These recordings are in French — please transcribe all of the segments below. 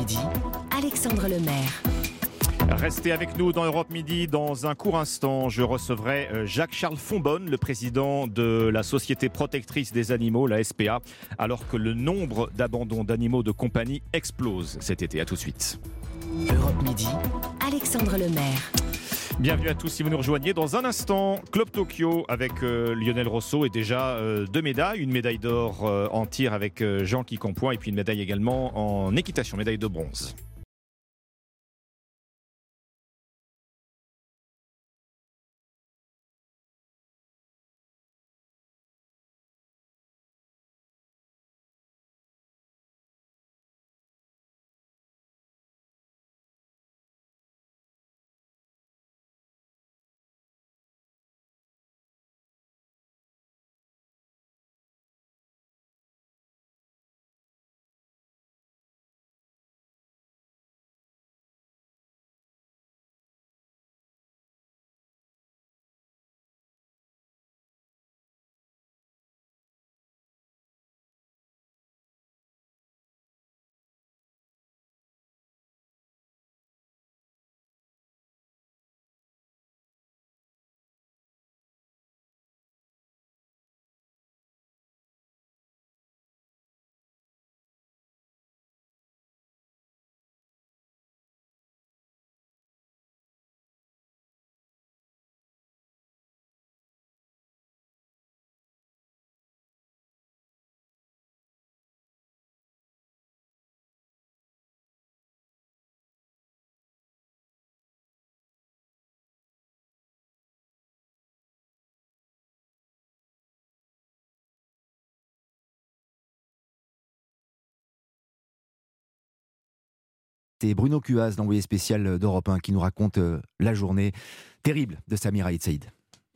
Midi, Alexandre Lemaire. Restez avec nous dans Europe Midi. Dans un court instant, je recevrai euh, Jacques-Charles Fonbonne, le président de la Société protectrice des animaux, la SPA, alors que le nombre d'abandons d'animaux de compagnie explose cet été. À tout de suite. Europe Midi, Alexandre Lemaire. Bienvenue à tous si vous nous rejoignez. Dans un instant, Club Tokyo avec euh, Lionel Rosso et déjà euh, deux médailles. Une médaille d'or euh, en tir avec Jean Quincampoix et puis une médaille également en équitation, médaille de bronze. C'est Bruno Cuas, l'envoyé spécial d'Europe 1, qui nous raconte euh, la journée terrible de Samir Aït Saïd.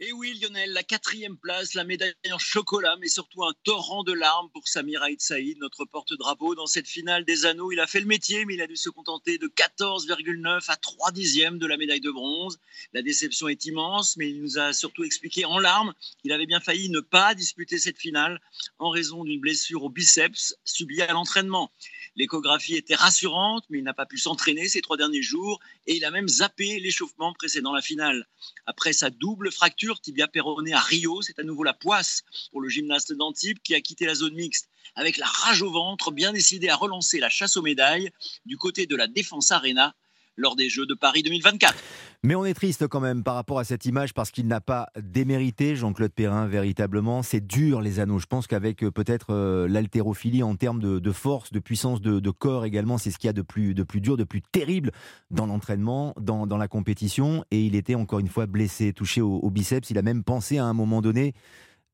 Et oui, Lionel, la quatrième place, la médaille en chocolat, mais surtout un torrent de larmes pour Samir Aït Saïd, notre porte-drapeau. Dans cette finale des anneaux, il a fait le métier, mais il a dû se contenter de 14,9 à 3 dixièmes de la médaille de bronze. La déception est immense, mais il nous a surtout expliqué en larmes qu'il avait bien failli ne pas disputer cette finale en raison d'une blessure au biceps subie à l'entraînement. L'échographie était rassurante, mais il n'a pas pu s'entraîner ces trois derniers jours et il a même zappé l'échauffement précédant la finale. Après sa double fracture tibia péroné à Rio, c'est à nouveau la poisse pour le gymnaste d'Antibes qui a quitté la zone mixte avec la rage au ventre, bien décidé à relancer la chasse aux médailles du côté de la Défense Arena lors des Jeux de Paris 2024. Mais on est triste quand même par rapport à cette image parce qu'il n'a pas démérité Jean-Claude Perrin véritablement. C'est dur les anneaux. Je pense qu'avec euh, peut-être euh, l'haltérophilie en termes de, force, de puissance de, corps également, c'est ce qu'il y a de plus, de plus dur, de plus terrible dans l'entraînement, dans, la compétition. Et il était encore une fois blessé, touché au, biceps. Il a même pensé à un moment donné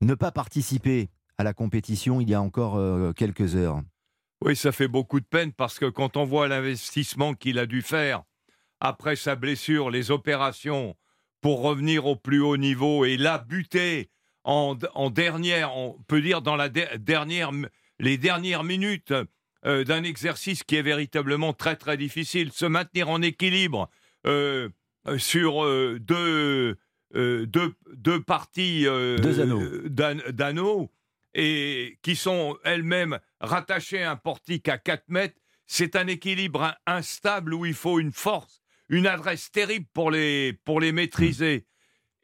ne pas participer à la compétition il y a encore euh, quelques heures. Oui, ça fait beaucoup de peine parce que quand on voit l'investissement qu'il a dû faire après sa blessure, les opérations pour revenir au plus haut niveau et la buter en, dernière, on peut dire dans la dernière, les dernières minutes euh, d'un exercice qui est véritablement très très difficile, se maintenir en équilibre euh, sur euh, deux, deux, deux, parties d'anneaux et qui sont elles-mêmes rattachées à un portique à 4 mètres, c'est un équilibre instable où il faut une force une adresse terrible pour les, pour les maîtriser.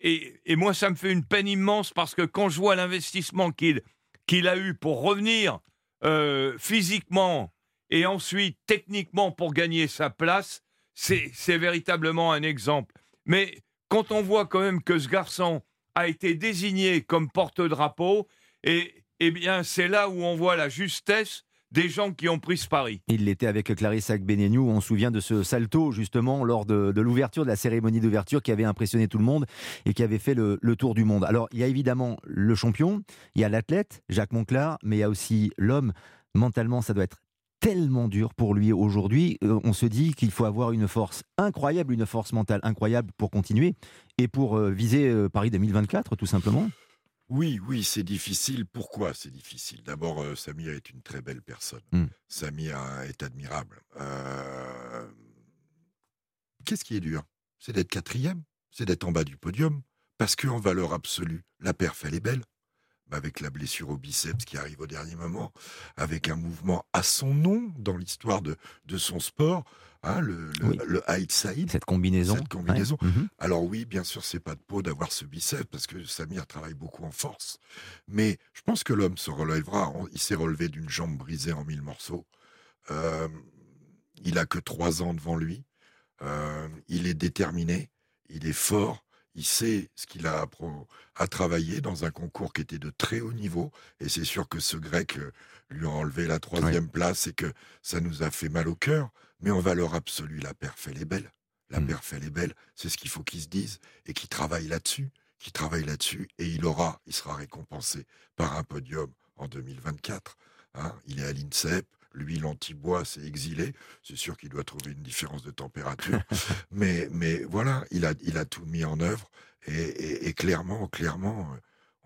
Et, et, moi, ça me fait une peine immense parce que quand je vois l'investissement qu'il a eu pour revenir euh, physiquement et ensuite techniquement pour gagner sa place, c'est véritablement un exemple. Mais quand on voit quand même que ce garçon a été désigné comme porte-drapeau, et, eh bien c'est là où on voit la justesse des gens qui ont pris ce pari. Il l'était avec Clarisse Agbenenou. On se souvient de ce salto, justement, lors de, l'ouverture, de la cérémonie d'ouverture qui avait impressionné tout le monde et qui avait fait le, tour du monde. Alors, il y a évidemment le champion, il y a l'athlète, Jacques Monclar, mais il y a aussi l'homme. Mentalement, ça doit être tellement dur pour lui aujourd'hui. Euh, on se dit qu'il faut avoir une force incroyable, une force mentale incroyable pour continuer et pour euh, viser euh, Paris 2024, tout simplement. Oui, oui, c'est difficile. Pourquoi c'est difficile? D'abord, euh, Samir est une très belle personne. Mmh. Samir est admirable. Euh, qu'est-ce qui est dur? C'est d'être quatrième, c'est d'être en bas du podium, parce qu'en valeur absolue, la perf, elle est belle. avec la blessure au biceps qui arrive au dernier moment, avec un mouvement à son nom dans l'histoire de, de son sport, hein, le, Oui. le. Cette combinaison. Cette combinaison. Ouais. Mhm. Alors oui, bien sûr, c'est pas de peau d'avoir ce biceps parce que Samir travaille beaucoup en force. Mais je pense que l'homme se relèvera. Il s'est relevé d'une jambe brisée en mille morceaux. Euh, il a que trois ans devant lui. Euh, il est déterminé. Il est fort. Il sait ce qu'il a à travailler dans un concours qui était de très haut niveau. Et c'est sûr que ce grec euh, lui a enlevé la troisième place et que ça nous a fait mal au cœur. Mais en valeur absolue, la perf, elle est belle. La Mm. perf, elle est belle. C'est ce qu'il faut qu'il se dise et qu'il travaille là-dessus. Là-dessus. Et il aura, il sera récompensé par un podium en 2024. hein. il est à l'INSEP. Lui, l'antibois, s'est exilé. C'est sûr qu'il doit trouver une différence de température. mais, mais voilà, il a, il a tout mis en œuvre. Et, et- et clairement, clairement, euh,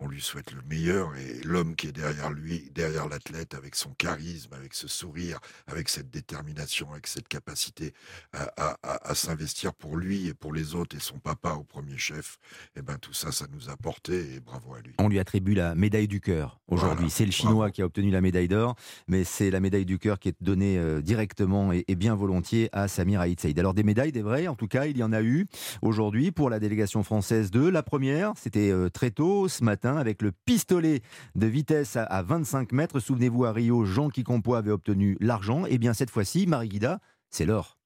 on lui souhaite le meilleur. Et l'homme qui est derrière lui, derrière l'athlète, avec son charisme, avec ce sourire, avec cette détermination, avec cette capacité à, à- à- à s'investir pour lui et pour les autres et son papa au premier chef, et ben tout ça, ça nous a porté et bravo à lui. On lui attribue la médaille du cœur aujourd'hui. Voilà, c'est le Chinois bravo. qui a obtenu la médaille d'or, mais c'est la médaille du cœur qui est donnée euh, directement et, et bien volontiers à Samir Aït Saïd. Alors des médailles, des vraies, en tout cas, il y en a eu aujourd'hui pour la délégation française de la première. C'était euh, très tôt ce matin avec le pistolet de vitesse à, à 25 mètres. Souvenez-vous à Rio, Jean Kicompo avait obtenu l'argent. Et bien cette fois-ci, Marie Guida, c'est l'or.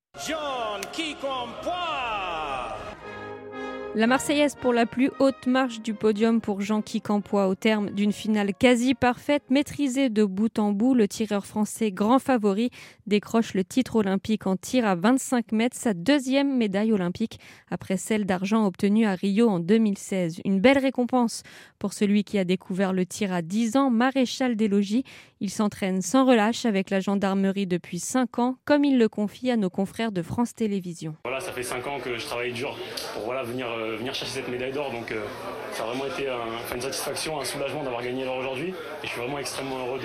La Marseillaise pour la plus haute marche du podium pour Jean-Qui Campois au terme d'une finale quasi parfaite, maîtrisée de bout en bout. Le tireur français grand favori décroche le titre olympique en tir à 25 mètres, sa deuxième médaille olympique après celle d'argent obtenue à Rio en 2016. Une belle récompense pour celui qui a découvert le tir à 10 ans, maréchal des logis. Il s'entraîne sans relâche avec la gendarmerie depuis 5 ans, comme il le confie à nos confrères de France Télévisions. Voilà, ça fait 5 ans que je travaille dur pour voilà, venir, venir chercher cette médaille d'or. Donc euh, ça a vraiment été une satisfaction, un soulagement d'avoir gagné l'or aujourd'hui. Et je suis vraiment extrêmement heureux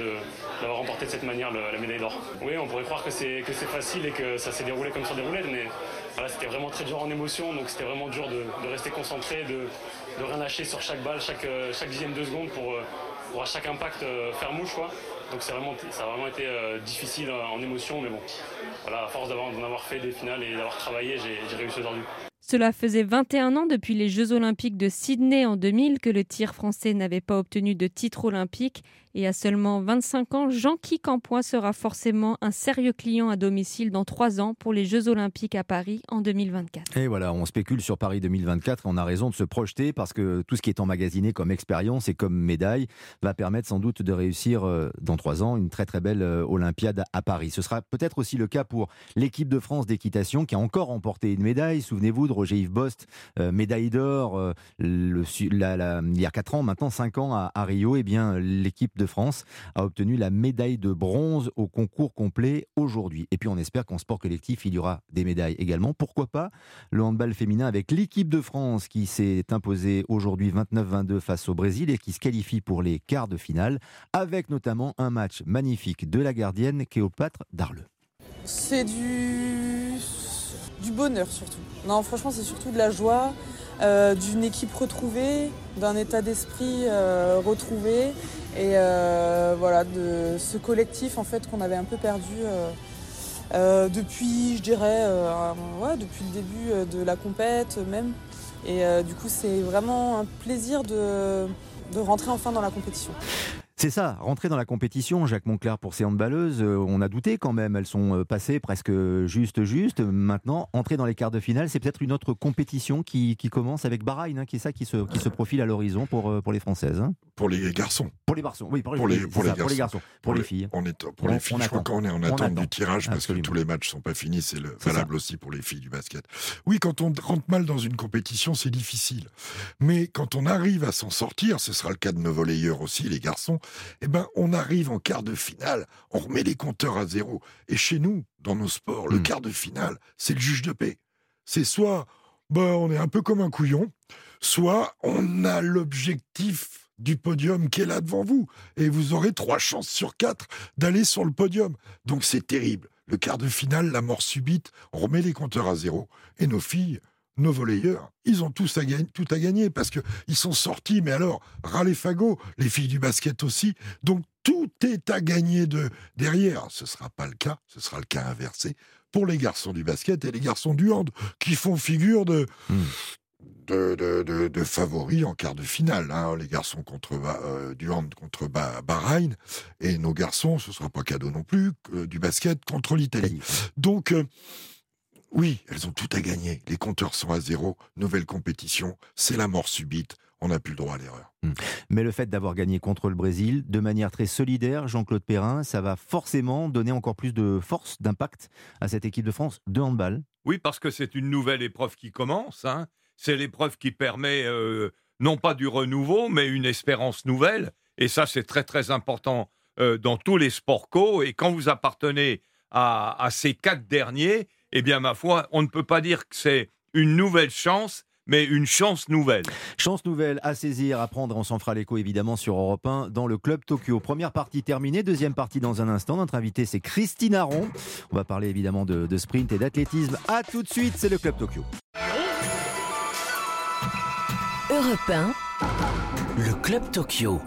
d'avoir remporté de cette manière la médaille d'or. Oui, on pourrait croire que c'est facile et que ça s'est déroulé comme sur des roulettes, mais c'était vraiment très dur en émotion. Donc c'était vraiment dur de, rester concentré, de, rien lâcher sur chaque balle, chaque, euh, dixième de seconde pour, euh, à chaque impact euh, faire mouche. Quoi. Donc vraiment, ça a vraiment été euh, difficile euh, en émotion, mais bon, voilà, à force d'en avoir fait des finales et d'avoir travaillé, j'ai réussi aujourd'hui. Cela faisait 21 ans depuis les Jeux olympiques de Sydney en 2000 que le tir français n'avait pas obtenu de titre olympique. Et à seulement 25 ans, Jean-Qui Campois sera forcément un sérieux client à domicile dans 3 ans pour les Jeux olympiques à Paris en 2024. Et voilà, on spécule sur Paris 2024 et on a raison de se projeter parce que tout ce qui est emmagasiné comme expérience et comme médaille va permettre sans doute de réussir euh, dans trois ans une très très belle euh, Olympiade à Paris. Ce sera peut-être aussi le cas pour l'équipe de France d'équitation qui a encore remporté une médaille. Souvenez-vous de Roger-Yves Bost, euh, médaille d'or euh, il y a quatre ans, maintenant cinq ans à, à Rio. Eh bien, l'équipe de France a obtenu la médaille de bronze au concours complet aujourd'hui. Et puis on espère qu'en sport collectif, il y aura des médailles également. Pourquoi pas le handball féminin avec l'équipe de France qui s'est imposée aujourd'hui 29-22 face au Brésil et qui se qualifie pour les quarts de finale, avec notamment un match magnifique de la gardienne Cléopâtre Darleux. C'est du... du bonheur surtout. Non, franchement, c'est surtout de la joie, euh, d'une équipe retrouvée, d'un état d'esprit euh, retrouvé et euh, voilà, de ce collectif en fait qu'on avait un peu perdu depuis, je dirais, depuis le début de la compète même. Et du coup, c'est vraiment un plaisir de, de rentrer enfin dans la compétition. C'est ça, rentrer dans la compétition, Jacques Monclar pour ces handballeuses, euh, on a douté quand même, elles sont euh, passées presque juste juste. Maintenant, entrer dans les quarts de finale, c'est peut-être une autre compétition qui, qui commence avec Bahreïn, hein, qui est ça qui se, qui se profile à l'horizon pour, euh, pour les Françaises. hein. Pour les garçons. Pour les garçons, oui, pour, Pour les- oui, pour les ça, pour les garçons. garçons, pour les filles. On est, pour On- les filles, on je crois attend. qu'on est en attente du tirage parce que tous les matchs sont pas finis. C'est valable aussi pour les filles du basket. Oui, quand on rentre mal dans une compétition, c'est difficile. Mais quand on arrive à s'en sortir, ce sera le cas de nos volleyeurs aussi, les garçons, eh ben, on arrive en quart de finale, on remet les compteurs à zéro. Et chez nous, dans nos sports, le Mm. quart de finale, c'est le juge de paix. C'est soit, ben, on est un peu comme un couillon, soit on a l'objectif du podium qui est là devant vous. Et vous aurez trois chances sur quatre d'aller sur le podium. Donc c'est terrible. Le quart de finale, la mort subite, on remet les compteurs à zéro. Et nos filles, nos volleyeurs, ils ont tous à gagner, tout à gagner parce que ils sont sortis, mais alors, ras les fagots, les filles du basket aussi. Donc, tout est à gagner de derrière. Ce ne sera pas le cas, ce sera le cas inversé pour les garçons du basket et les garçons du hand qui font figure de, Hmm. de, de- de- de favoris en quart de finale. hein. Les garçons contre euh, du hand contre Ba- Bahreïn et nos garçons, ce sera pas cadeau non plus, euh, du basket contre l'Italie. Donc, euh, oui, elles ont tout à gagner. Les compteurs sont à zéro. Nouvelle compétition, c'est la mort subite. On n'a plus le droit à l'erreur. Mais le fait d'avoir gagné contre le Brésil de manière très solidaire, Jean-Claude Perrin, ça va forcément donner encore plus de force, d'impact à cette équipe de France de handball. Oui, parce que c'est une nouvelle épreuve qui commence. hein. C'est l'épreuve qui permet euh, non pas du renouveau, mais une espérance nouvelle. Et ça, c'est très très important euh, dans tous les sports co. Et quand vous appartenez à, à ces quatre derniers, eh bien, ma foi, on ne peut pas dire que c'est une nouvelle chance, mais une chance nouvelle. Chance nouvelle à saisir, à prendre, on s'en fera l'écho évidemment sur Europe 1 dans le Club Tokyo. Première partie terminée, deuxième partie dans un instant. Notre invité c'est Christine Aron. On va parler évidemment de, de sprint et d'athlétisme. A tout de suite, c'est le Club Tokyo. Europe 1, le Club Tokyo.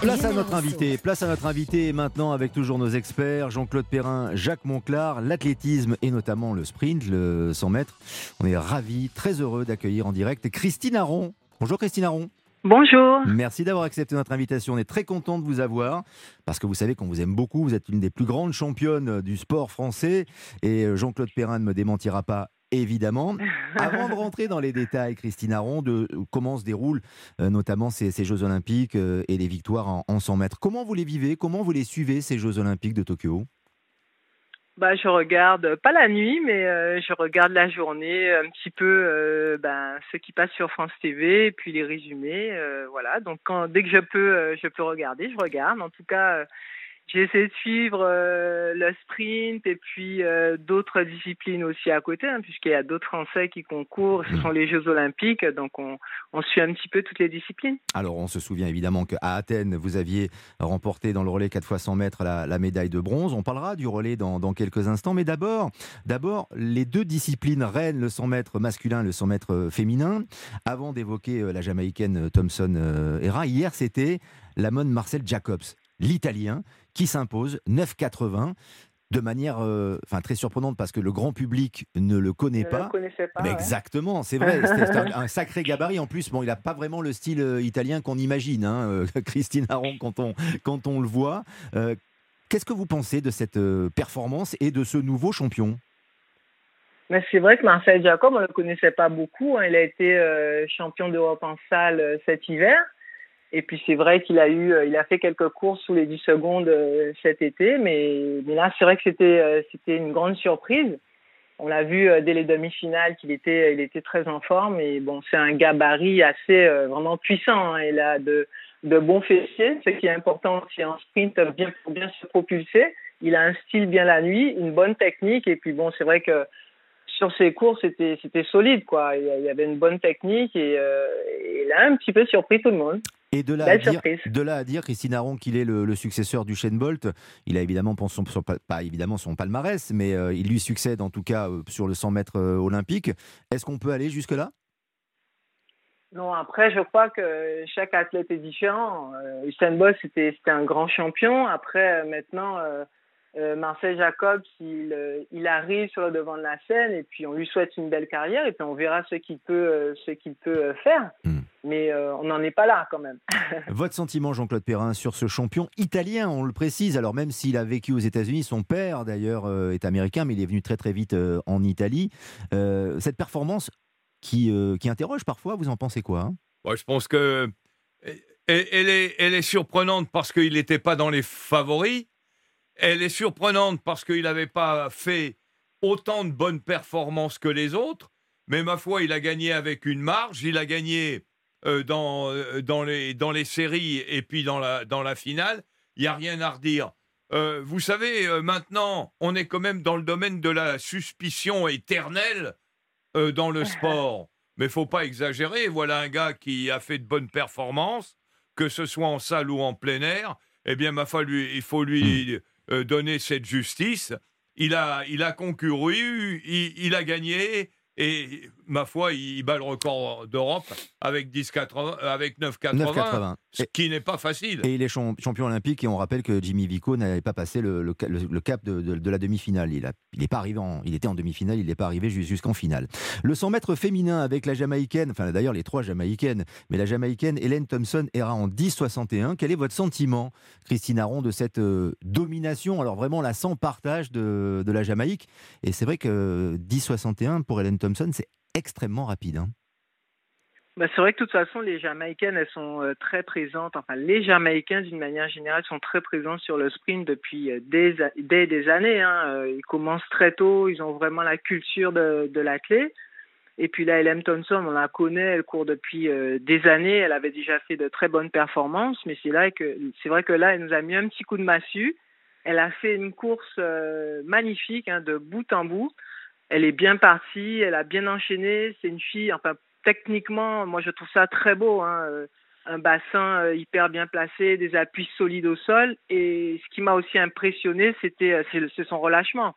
Place à notre invité, place à notre invité et maintenant avec toujours nos experts, Jean-Claude Perrin, Jacques Monclar, l'athlétisme et notamment le sprint, le 100 mètres. On est ravis, très heureux d'accueillir en direct Christine Aron. Bonjour Christine Aron. Bonjour. Merci d'avoir accepté notre invitation. On est très content de vous avoir parce que vous savez qu'on vous aime beaucoup. Vous êtes une des plus grandes championnes du sport français et Jean-Claude Perrin ne me démentira pas. Évidemment. Avant de rentrer dans les détails, Christine Aron, de comment se déroulent euh, notamment ces, ces Jeux Olympiques euh, et les victoires en, en 100 mètres. Comment vous les vivez? Comment vous les suivez, ces Jeux Olympiques de Tokyo? Bah, je regarde, pas la nuit, mais euh, je regarde la journée, un petit peu euh, ben, ce qui passe sur France TV, et puis les résumés. euh, voilà. Donc, quand, dès que je peux, euh, je peux regarder, je regarde. En tout cas, euh, j'ai essayé de suivre euh, le sprint et puis euh, d'autres disciplines aussi à côté, hein, puisqu'il y a d'autres Français qui concourent. Ce sont les Jeux Olympiques, donc on, on suit un petit peu toutes les disciplines. Alors, on se souvient évidemment qu'à Athènes, vous aviez remporté dans le relais 4 x 100 mètres la, la médaille de bronze. On parlera du relais dans, dans quelques instants. Mais d'abord, d'abord, les deux disciplines reines, le 100 mètres masculin le 100 mètres féminin. Avant d'évoquer euh, la Jamaïcaine euh, Thompson euh, Hera, hier, c'était l'amon Marcel Jacobs, l'Italien, qui s'impose 9,80 de manière euh, enfin, très surprenante parce que le grand public ne le connaît pas. ne le pas. Mais ouais. Exactement, c'est vrai. C'est un, un sacré gabarit. En plus, bon, il n'a pas vraiment le style euh, italien qu'on imagine, hein, euh, Christine Aron, quand on, quand on le voit. Qu'est-ce que vous pensez de cette performance et de ce nouveau champion? Mais c'est vrai que Marcel Jacob, on ne le connaissait pas beaucoup. hein. Il a été champion d'Europe en salle cet hiver. Et puis c'est vrai qu'il a eu, euh, il a fait quelques courses sous les 10 secondes euh, cet été. Mais, là, c'est vrai que c'était, euh, c'était une grande surprise. On l'a vu dès les demi-finales qu'il était, il était très en forme. Et bon, c'est un gabarit assez vraiment puissant. hein. Il a de, de bons fessiers, ce qui est important aussi en sprint, bien, pour bien se propulser. Il a un style bien la nuit, une bonne technique. Et puis bon, c'est vrai que sur ses courses, c'était solide, quoi. Il y avait une bonne technique et il a un petit peu surpris tout le monde. Et de là, à dire, de là à dire, Christine Aron, qu'il est le, le successeur du Shane Bolt, il a évidemment son, son- pas évidemment son palmarès, mais euh, il lui succède en tout cas euh, sur le 100 mètres euh, olympique. Est-ce qu'on peut aller jusque-là? Non, après, je crois que chaque athlète est différent. Usain Bolt, c'était un grand champion. Après, maintenant, Marcel Jacobs, il, euh, il arrive sur le devant de la scène et puis on lui souhaite une belle carrière et puis on verra ce qu'il peut, euh, ce qu'il peut euh, faire. Hmm. Mais euh, on n'en est pas là quand même. Votre sentiment, Jean-Claude Perrin, sur ce champion italien, on le précise, alors même s'il a vécu aux États-Unis, son père d'ailleurs euh, est américain, mais il est venu très très vite euh, en Italie. Euh, cette performance qui, euh, qui interroge parfois, vous en pensez quoi hein? Moi, je pense que elle, elle est, elle est surprenante parce qu'il n'était pas dans les favoris. Elle est surprenante parce qu'il n'avait pas fait autant de bonnes performances que les autres. Mais ma foi, il a gagné avec une marge. Il a gagné euh, dans, euh, dans, les, dans les séries et puis dans la, dans la finale. Il n'y a rien à redire. Euh, vous savez, maintenant, on est quand même dans le domaine de la suspicion éternelle dans le sport. Mais faut pas exagérer. Voilà un gars qui a fait de bonnes performances, que ce soit en salle ou en plein air. Eh bien, ma foi, il faut lui euh, donner cette justice. Il a, il a concouru, il, il a gagné. Et ma foi, il bat le record d'Europe avec 10 avec 9,80, 9,80. ce qui n'est pas facile. Et il est cham- champion olympique et on rappelle que Jimmy Vico n'avait pas passé le, le ca- le- le cap de, de- de la demi-finale. Il, a, il est pas arrivé en, il était en demi-finale, il n'est pas arrivé jus- jusqu'en finale. Le 100 mètres féminin avec la Jamaïcaine, enfin d'ailleurs les trois Jamaïcaines, mais la Jamaïcaine Hélène Thompson ira en 10,61. Quel est votre sentiment, Christine Aron, de cette euh, domination? Alors vraiment la sans partage de, de la Jamaïque. Et c'est vrai que 10,61 pour Hélène Thompson, c'est extrêmement rapide. hein. Bah, c'est vrai que de toute façon, les Jamaïcaines, elles sont euh, très présentes. Enfin, les Jamaïcains, d'une manière générale, sont très présents sur le sprint depuis euh, des, des, années. hein. Euh, Ils commencent très tôt, ils ont vraiment la culture de, de l'athlète. Et puis là, Hélène Thompson, on la connaît, elle court depuis des années. Elle avait déjà fait de très bonnes performances, mais c'est vrai que là, elle nous a mis un petit coup de massue. Elle a fait une course magnifique, hein, de bout en bout. Elle est bien partie, elle a bien enchaîné. C'est une fille, enfin techniquement, moi je trouve ça très beau. hein, euh, Un bassin euh, hyper bien placé, des appuis solides au sol. Et ce qui m'a aussi impressionné, c'était euh, c'est son relâchement.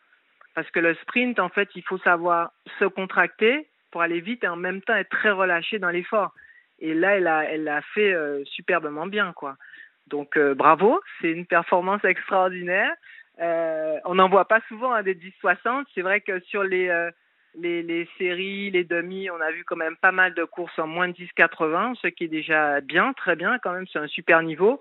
Parce que le sprint, en fait, il faut savoir se contracter pour aller vite et en même temps être très relâché dans l'effort. Et là, elle a, elle a fait superbement bien, quoi. Donc bravo, c'est une performance extraordinaire. Euh, on n'en voit pas souvent hein, des 10-60. C'est vrai que sur les, euh, les, les séries, les demi, on a vu quand même pas mal de courses en moins de 10-80, ce qui est déjà bien, très bien quand même, c'est un super niveau.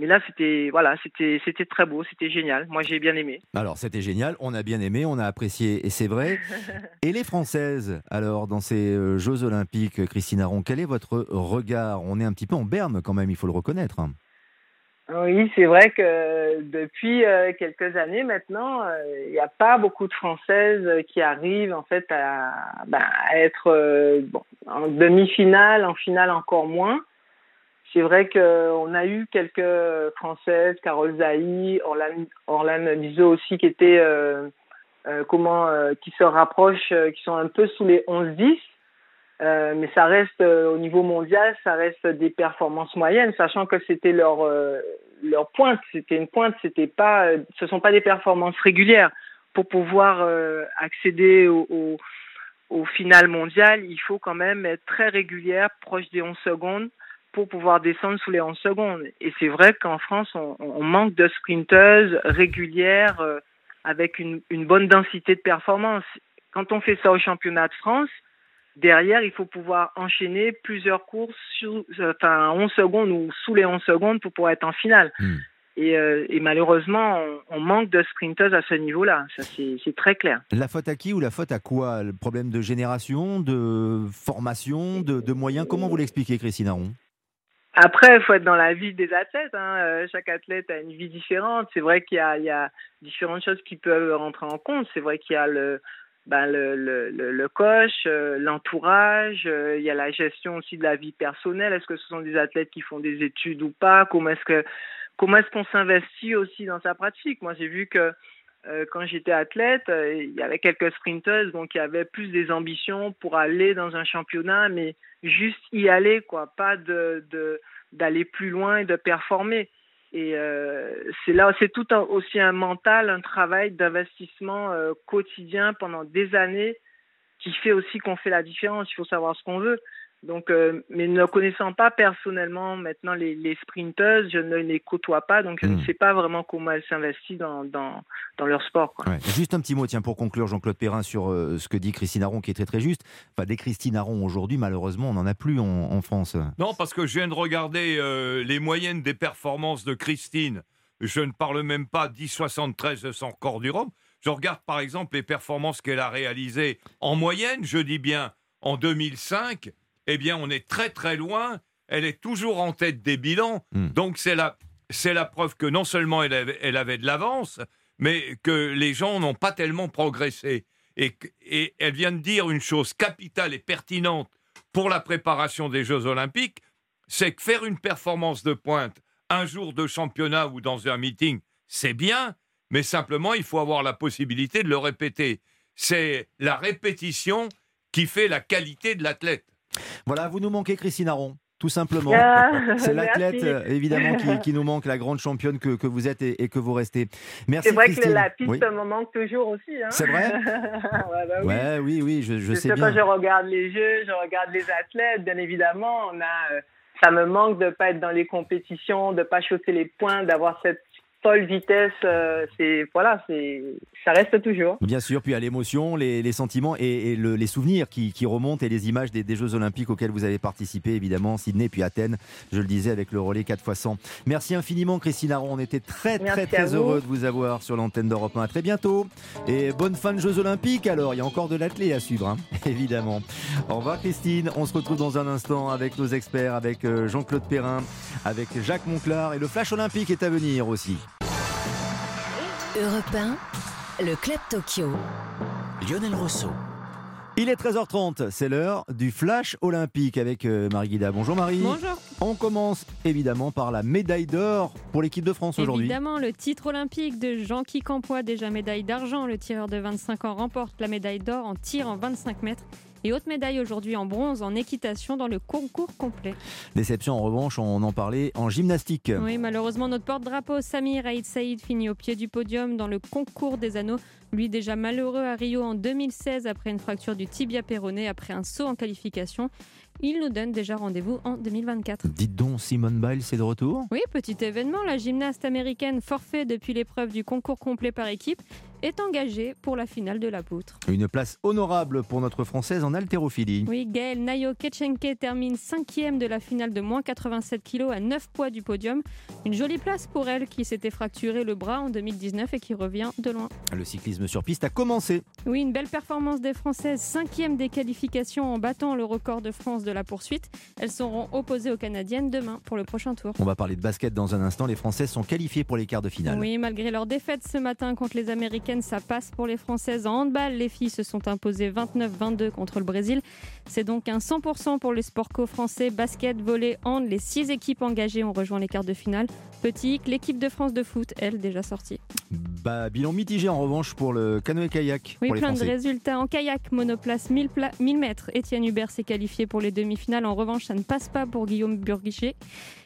Mais là, c'était voilà, c'était c'était très beau, c'était génial. Moi, j'ai bien aimé. Alors, c'était génial, on a bien aimé, on a apprécié, et c'est vrai. Et les Françaises, alors, dans ces euh, Jeux Olympiques, Christine Aron, quel est votre regard? On est un petit peu en berne quand même, il faut le reconnaître. Oui, c'est vrai que depuis euh, quelques années maintenant, euh, il n'y a pas beaucoup de Françaises qui arrivent en fait à, ben, à être euh, bon, en demi-finale, en finale encore moins. C'est vrai qu'on a eu quelques Françaises, Carole Zaï, Orlane, Orlane Bizot aussi, qui étaient euh, euh, comment, euh, qui se rapprochent, euh, qui sont un peu sous les 11-10. Euh, mais ça reste euh, au niveau mondial, ça reste des performances moyennes, sachant que c'était leur euh, leur pointe, c'était une pointe, c'était pas, euh, ce sont pas des performances régulières. Pour pouvoir euh, accéder au, au, au final mondial, il faut quand même être très régulière, proche des 11 secondes, pour pouvoir descendre sous les 11 secondes. Et c'est vrai qu'en France, on, on manque de sprinteuses régulières euh, avec une, une bonne densité de performance. Quand on fait ça au championnat de France, derrière, il faut pouvoir enchaîner plusieurs courses sur, enfin, 11 secondes ou sous les 11 secondes pour pouvoir être en finale. Et, euh, et malheureusement, on, on manque de sprinteuses à ce niveau-là. Ça, c'est très clair. La faute à qui ou la faute à quoi? Le problème de génération, de formation, de, de moyens? Comment vous l'expliquez, Christine Aron? Après, il faut être dans la vie des athlètes. hein. Euh, Chaque athlète a une vie différente. C'est vrai qu'il y y a différentes choses qui peuvent rentrer en compte. C'est vrai qu'il y a le, ben, le, le, le, coach, euh, l'entourage, euh, il y a la gestion aussi de la vie personnelle. Est-ce que ce sont des athlètes qui font des études ou pas? Comment est-ce que comment est-ce qu'on s'investit aussi dans sa pratique? Moi, j'ai vu que euh, quand j'étais athlète, il y avait quelques sprinteuses donc il y avait plus des ambitions pour aller dans un championnat, mais juste y aller, quoi, pas de- d'aller plus loin et de performer. Et euh, c'est là, c'est tout aussi un mental, un travail d'investissement euh, quotidien pendant des années qui fait aussi qu'on fait la différence. Il faut savoir ce qu'on veut. Donc, euh, mais ne connaissant pas personnellement maintenant les, les sprinteuses, je ne les côtoie pas, donc je ne sais pas vraiment comment elles s'investissent dans, dans, dans leur sport. Quoi. Ouais. Juste un petit mot, tiens, pour conclure, Jean-Claude Perrin, sur euh, ce que dit Christine Aron, qui est très très juste. Enfin, des Christine Aron aujourd'hui, malheureusement, on n'en a plus en, en France. Non, parce que je viens de regarder euh, les moyennes des performances de Christine. Je ne parle même pas 10,73 de son record du Rhum. Je regarde par exemple les performances qu'elle a réalisées en moyenne, je dis bien en 2005. Eh bien, on est très très loin. Elle est toujours en tête des bilans. Donc, c'est la, c'est la preuve que non seulement elle avait, elle avait de l'avance, mais que les gens n'ont pas tellement progressé. Et, et elle vient de dire une chose capitale et pertinente pour la préparation des Jeux Olympiques, c'est que faire une performance de pointe un jour de championnat ou dans un meeting, c'est bien, mais simplement il faut avoir la possibilité de le répéter. C'est la répétition qui fait la qualité de l'athlète. Voilà, vous nous manquez, Christine Aron. tout simplement. Ah, c'est l'athlète, euh, évidemment, qui, qui nous manque, la grande championne que, que vous êtes et, et que vous restez. Merci C'est vrai que la piste Oui. me manque toujours aussi. hein. C'est vrai Ouais, bah oui. Ouais, oui, oui, je, je sais bien. quand je regarde les jeux, je regarde les athlètes, bien évidemment, on a, euh, ça me manque de ne pas être dans les compétitions, de ne pas chausser les points, d'avoir cette folle vitesse. euh, c'est voilà, c'est ça reste toujours. Bien sûr, puis à l'émotion, les, les sentiments et, et le- les souvenirs qui, qui remontent et les images des, des Jeux Olympiques auxquels vous avez participé, évidemment, Sydney puis Athènes, je le disais, avec le relais 4 x 100. Merci infiniment, Christine Aron. On était très, Merci très, très heureux de vous avoir sur l'antenne d'Europe 1. À très bientôt. Et bonne fin de Jeux Olympiques, alors. Il y a encore de l'athlé à suivre, hein, évidemment. Au revoir, Christine. On se retrouve dans un instant avec nos experts, avec euh, Jean-Claude Perrin, avec Jacques Monclar. Et le Flash Olympique est à venir aussi. Europe 1, le Club Tokyo. Lionel Rousseau. Il est 13h30, c'est l'heure du flash olympique avec euh, Marie Guida. Bonjour Marie. Bonjour. On commence évidemment par la médaille d'or pour l'équipe de France aujourd'hui. Évidemment, le titre olympique de Jean-Guy Campois, déjà médaille d'argent, le tireur de 25 ans remporte la médaille d'or en tir en 25 mètres. Et haute médaille aujourd'hui en bronze en équitation dans le concours complet. Déception en revanche, on en parlait en gymnastique. Oui, malheureusement, notre porte-drapeau, Samir Aïd Saïd, finit au pied du podium dans le concours des anneaux. Lui, déjà malheureux à Rio en 2016 après une fracture du tibia péroné après un saut en qualification. Il nous donne déjà rendez-vous en 2024. Dites donc, Simone Biles est de retour? Oui, petit événement, la gymnaste américaine forfait depuis l'épreuve du concours complet par équipe est engagée pour la finale de la poutre. Une place honorable pour notre Française en haltérophilie. Oui, Gaëlle Nayo Ketchenke termine cinquième de la finale de moins 87 kg à 9 poids du podium. Une jolie place pour elle qui s'était fracturé le bras en 2019 et qui revient de loin. Le cyclisme sur piste a commencé. Oui, une belle performance des Françaises, cinquième des qualifications en battant le record de France de la poursuite. Elles seront opposées aux Canadiennes demain pour le prochain tour. On va parler de basket dans un instant. Les Françaises sont qualifiées pour les quarts de finale. Oui, malgré leur défaite ce matin contre les Ça passe pour les Françaises en handball. Les filles se sont imposées 29-22 contre le Brésil. C'est donc un 100% pour les sports co-français, basket, volley, hand. Les six équipes engagées ont rejoint les quarts de finale. Petit, l'équipe de France de foot, elle, déjà sortie. Bah, bilan mitigé en revanche pour le canoë-kayak. Oui, pour les plein de Français. résultats en kayak, monoplace 1000, pla- 1000 mètres. Étienne Hubert s'est qualifié pour les demi-finales. En revanche, ça ne passe pas pour Guillaume Burguichet,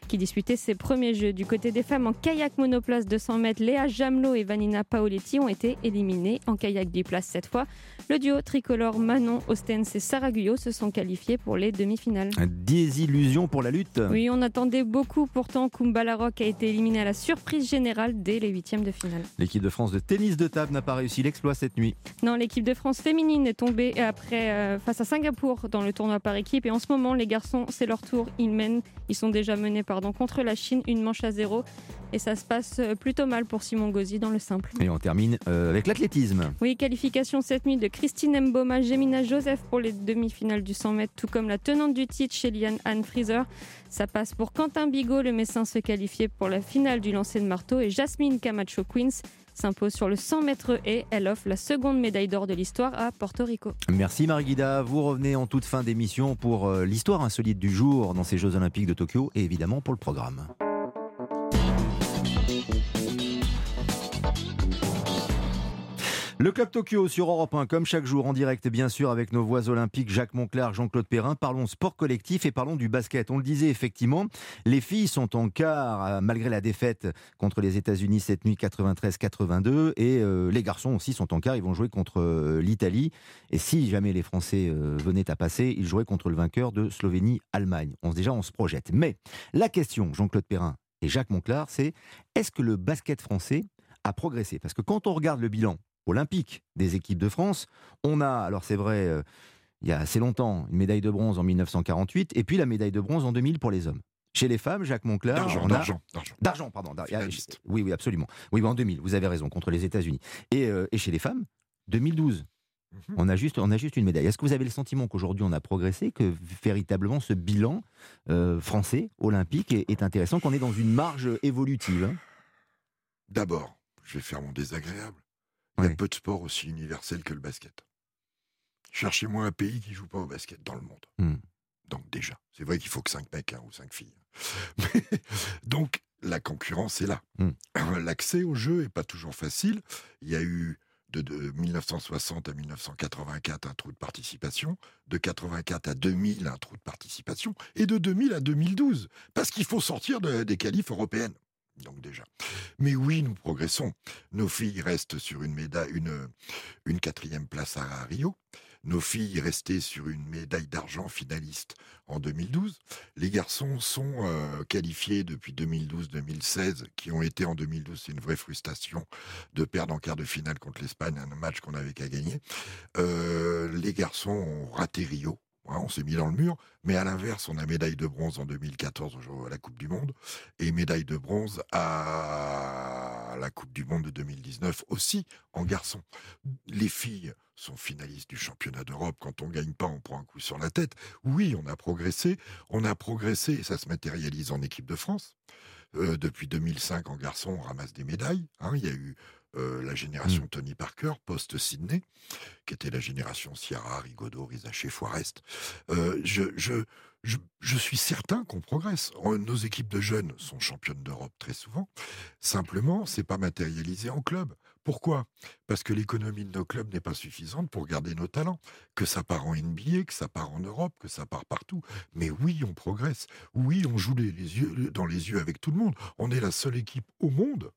qui disputait ses premiers jeux. Du côté des femmes, en kayak monoplace 200 mètres, Léa Jamelot et Vanina Paoletti ont été éliminées. En kayak biplace cette fois, le duo tricolore Manon Ostens et Sarah Guyot se sont qualifiés pour les demi-finales. Désillusion pour la lutte. Oui, on attendait beaucoup. Pourtant, Kumba Larocque a été éliminé à la surprise générale dès les huitièmes de finale. L'équipe de France de tennis de table n'a pas réussi l'exploit cette nuit. Non, l'équipe de France féminine est tombée après euh, face à Singapour dans le tournoi par équipe. Et en ce moment, les garçons, c'est leur tour. Ils mènent, ils sont déjà menés pardon, contre la Chine, une manche à zéro. Et ça se passe euh, plutôt mal pour Simon Gauzy dans le simple. Et on termine euh, avec l'athlétisme. Oui, qualification cette nuit de Christine Mboma, Gemina Joseph pour les demi-finales du 100 mètres, tout comme la tenante du titre chez Liane Anne Freezer. Ça passe pour Quentin Bigot, le Messin se qualifier pour la finale du lancer de marteau et Jasmine Camacho Queens s'impose sur le 100 mètres et elle offre la seconde médaille d'or de l'histoire à Porto Rico. Merci Marguida. Vous revenez en toute fin d'émission pour euh, l'histoire insolite du jour dans ces Jeux Olympiques de Tokyo et évidemment pour le programme. Le Club Tokyo sur Europe 1, comme chaque jour en direct, bien sûr, avec nos voix olympiques Jacques Monclar, Jean-Claude Perrin. Parlons sport collectif et parlons du basket. On le disait effectivement, les filles sont en quart, euh, malgré la défaite contre les États-Unis cette nuit 93-82. Et euh, les garçons aussi sont en quart. Ils vont jouer contre euh, l'Italie. Et si jamais les Français venaient à passer, ils joueraient contre le vainqueur de Slovénie-Allemagne. On, déjà, on se projette. Mais la question, Jean-Claude Perrin et Jacques Monclar, c'est est-ce que le basket français a progressé? Parce que quand on regarde le bilan olympique des équipes de France. On a, alors c'est vrai, euh, il y a assez longtemps, une médaille de bronze en 1948 et puis la médaille de bronze en 2000 pour les hommes. Chez les femmes, Jacques Monclar, D'argent, d'argent, d'argent. pardon. Finaliste. Oui, oui, absolument. Oui, en 2000, vous avez raison, contre les États-Unis. Et, euh, et chez les femmes, 2012. Mhm. On a, juste, on a juste une médaille. Est-ce que vous avez le sentiment qu'aujourd'hui on a progressé, que véritablement ce bilan euh, français olympique est, est intéressant, qu'on est dans une marge évolutive hein? D'abord, je vais faire mon désagréable. Il y a peu de sports aussi universels que le basket. Cherchez-moi un pays qui joue pas au basket dans le monde. Hmm. Donc déjà, c'est vrai qu'il faut que 5 mecs hein, ou 5 filles. Mais- donc la concurrence est là. Hmm. L'accès au jeu est pas toujours facile. Il y a eu de, de 1960 à 1984, un trou de participation. De 84 à 2000, un trou de participation. Et de 2000 à 2012. Parce qu'il faut sortir de- des qualifs européennes. Donc déjà. Mais oui, nous progressons. Nos filles restent sur une médaille, une, quatrième place à Rio. Nos filles restaient sur une médaille d'argent finaliste en 2012. Les garçons sont euh, qualifiés depuis 2012-2016, qui ont été en 2012, c'est une vraie frustration de perdre en quart de finale contre l'Espagne, un match qu'on avait qu'à gagner. Euh, les garçons ont raté Rio. Hein, on s'est mis dans le mur, mais à l'inverse, on a médaille de bronze en 2014 au- à la Coupe du Monde et médaille de bronze à la Coupe du Monde de 2019 aussi en garçon. Les filles sont finalistes du championnat d'Europe. Quand on gagne pas, on prend un coup sur la tête. Oui, on a progressé. On a progressé et ça se matérialise en équipe de France. Euh, depuis 2005, en garçon, on ramasse des médailles. hein. Il y a eu euh, la génération Tony Parker, post-Sydney, qui était la génération Sierra, Rigaudot, Rizaché, Forest. Euh, je, je, je, je suis certain qu'on progresse. Nos équipes de jeunes sont championnes d'Europe très souvent. Simplement, c'est pas matérialisé en club. Pourquoi? Parce que l'économie de nos clubs n'est pas suffisante pour garder nos talents. Que ça part en NBA, que ça part en Europe, que ça part partout. Mais oui, on progresse. Oui, on joue les, les yeux, dans les yeux avec tout le monde. On est la seule équipe au monde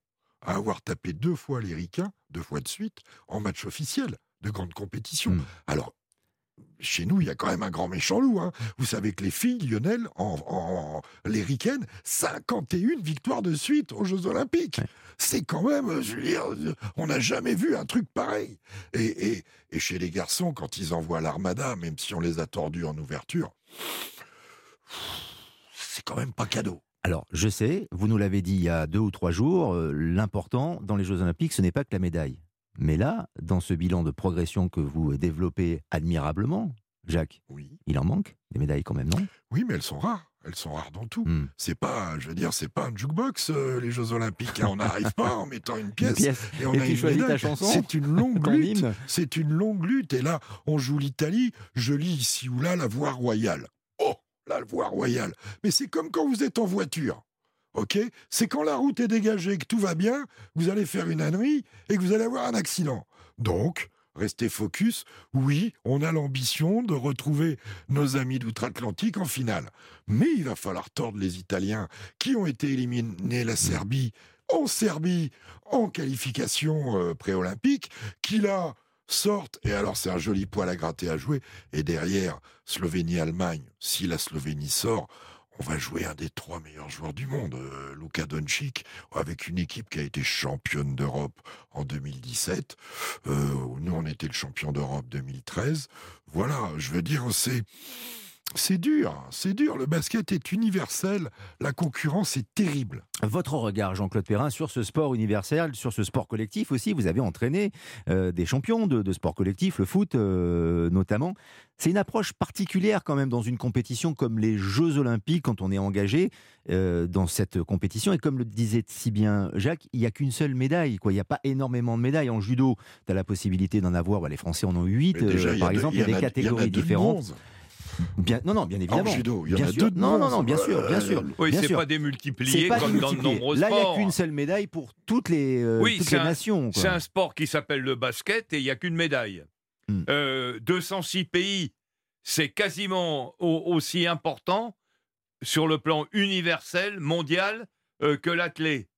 à avoir tapé deux fois les Ricains, deux fois de suite, en match officiel de grande compétition. Alors, chez nous, il y a quand même un grand méchant loup. hein. Vous savez que les filles, Lionel, en, en- les Ricaines, 51 victoires de suite aux Jeux Olympiques. C'est quand même, je veux dire, on n'a jamais vu un truc pareil. Et, et- et chez les garçons, quand ils envoient l'armada, même si on les a tordus en ouverture, c'est quand même pas cadeau. Alors, je sais, vous nous l'avez dit il y a deux ou trois jours, euh, l'important dans les Jeux Olympiques, ce n'est pas que la médaille. Mais là, dans ce bilan de progression que vous développez admirablement, Jacques, il en manque des médailles quand même, non? Oui, mais elles sont rares. Elles sont rares dans tout. Hmm. C'est pas, je veux dire, c'est pas un jukebox, euh, les Jeux Olympiques. hein. On n'arrive pas en mettant une pièce, pièce. et on Et a une ta médaille. chanson C'est une longue lutte. C'est une longue lutte. Et là, on joue l'Italie. Je lis ici ou là la voie royale. La voie royale. Mais c'est comme quand vous êtes en voiture. Ok? C'est quand la route est dégagée, que tout va bien, vous allez faire une ânerie et que vous allez avoir un accident. Donc, restez focus. Oui, on a l'ambition de retrouver nos amis d'outre-Atlantique en finale. Mais il va falloir tordre les Italiens qui ont été éliminés la Serbie en Serbie en qualification euh, pré-olympique, qui là sortent, et alors c'est un joli poil à gratter à jouer, et derrière, Slovénie-Allemagne, si la Slovénie sort, on va jouer un des trois meilleurs joueurs du monde, euh, Luka Doncic, avec une équipe qui a été championne d'Europe en 2017. Euh, nous, on était le champion d'Europe 2013. Voilà, je veux dire, c'est c'est dur, c'est dur. Le basket est universel, la concurrence est terrible. Votre regard, Jean-Claude Perrin, sur ce sport universel, sur ce sport collectif aussi, vous avez entraîné euh, des champions de, de sport collectif, le foot euh, notamment. C'est une approche particulière quand même dans une compétition comme les Jeux Olympiques, quand on est engagé euh, dans cette compétition. Et comme le disait si bien Jacques, il n'y a qu'une seule médaille. Quoi. Il n'y a pas énormément de médailles. En judo, tu as la possibilité d'en avoir. Bah, les Français en ont huit. Mais déjà, par exemple, il y a des catégories différentes. Bien, non, non, bien évidemment. judo, il y en bien a sûr. deux de Non, non, non, bien sûr, bien sûr. Oui, bien c'est sûr. pas démultiplié C'est pas comme dans de démultiplié. nombreux Là, il n'y a sports. qu'une seule médaille pour toutes les, euh, oui, toutes c'est les un, nations. quoi. c'est un sport qui s'appelle le basket et il n'y a qu'une médaille. Hmm. Euh, 206 pays, c'est quasiment au- aussi important sur le plan universel, mondial, euh, que l'athlé.